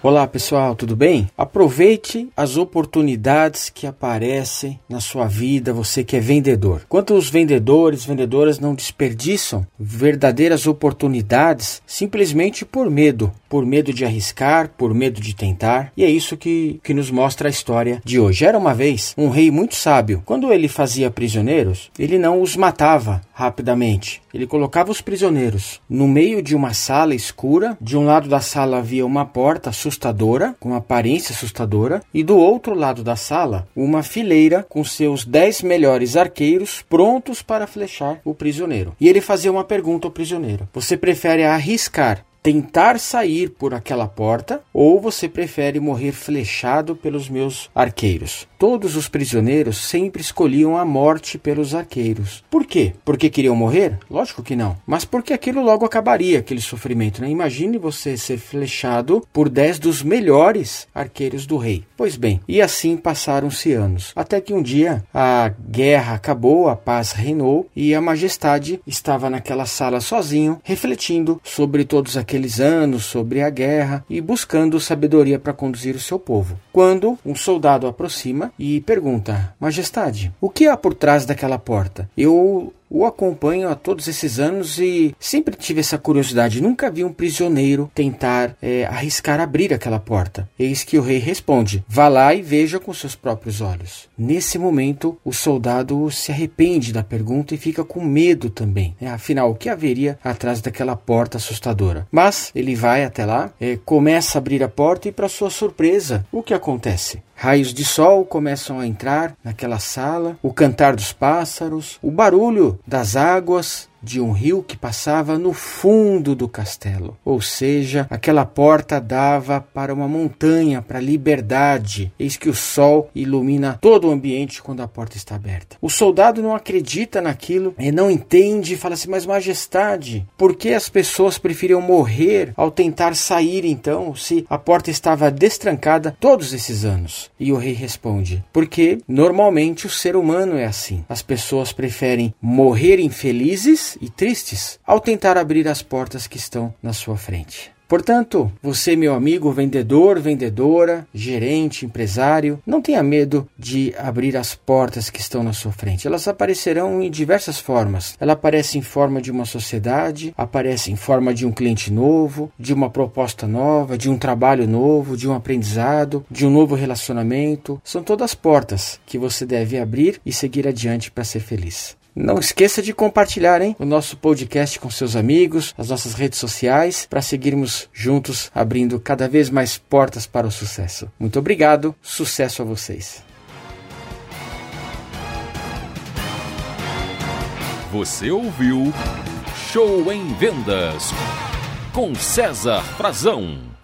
Olá pessoal, tudo bem? Aproveite as oportunidades que aparecem na sua vida, você que é vendedor. Quantos vendedores, vendedoras não desperdiçam verdadeiras oportunidades simplesmente por medo, por medo de arriscar, por medo de tentar? E é isso que, que nos mostra a história de hoje. Era uma vez um rei muito sábio. Quando ele fazia prisioneiros, ele não os matava rapidamente. Ele colocava os prisioneiros no meio de uma sala escura. De um lado da sala havia uma porta assustadora, com aparência assustadora, e do outro lado da sala, uma fileira com seus dez melhores arqueiros prontos para flechar o prisioneiro. E ele fazia uma pergunta ao prisioneiro: Você prefere arriscar tentar sair por aquela porta ou você prefere morrer flechado pelos meus arqueiros? Todos os prisioneiros sempre escolhiam a morte pelos arqueiros. Por quê? Porque queriam morrer? Lógico que não. Mas porque aquilo logo acabaria, aquele sofrimento. Né? Imagine você ser flechado por dez dos melhores arqueiros do rei. Pois bem, e assim passaram-se anos. Até que um dia a guerra acabou, a paz reinou e a majestade estava naquela sala sozinho, refletindo sobre todos aqueles anos, sobre a guerra e buscando sabedoria para conduzir o seu povo. Quando um soldado aproxima e pergunta: Majestade, o que há por trás daquela porta? Eu o acompanho há todos esses anos e sempre tive essa curiosidade. Nunca vi um prisioneiro tentar é, arriscar abrir aquela porta. Eis que o rei responde: Vá lá e veja com seus próprios olhos. Nesse momento, o soldado se arrepende da pergunta e fica com medo também. É, afinal, o que haveria atrás daquela porta assustadora? Mas ele vai até lá, é, começa a abrir a porta e, para sua surpresa, o que acontece? Raios de sol começam a entrar naquela sala, o cantar dos pássaros, o barulho das águas de um rio que passava no fundo do castelo. Ou seja, aquela porta dava para uma montanha, para a liberdade. Eis que o sol ilumina todo o ambiente quando a porta está aberta. O soldado não acredita naquilo e não entende e fala assim: Mas, majestade, por que as pessoas preferiam morrer ao tentar sair então, se a porta estava destrancada todos esses anos? E o rei responde: Porque normalmente o ser humano é assim. As pessoas preferem morrer infelizes e tristes ao tentar abrir as portas que estão na sua frente. Portanto, você, meu amigo vendedor, vendedora, gerente, empresário, não tenha medo de abrir as portas que estão na sua frente. Elas aparecerão em diversas formas. Ela aparece em forma de uma sociedade, aparece em forma de um cliente novo, de uma proposta nova, de um trabalho novo, de um aprendizado, de um novo relacionamento. São todas portas que você deve abrir e seguir adiante para ser feliz. Não esqueça de compartilhar hein, o nosso podcast com seus amigos, as nossas redes sociais, para seguirmos juntos abrindo cada vez mais portas para o sucesso. Muito obrigado, sucesso a vocês. Você ouviu Show em Vendas com César Frazão.